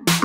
Bye.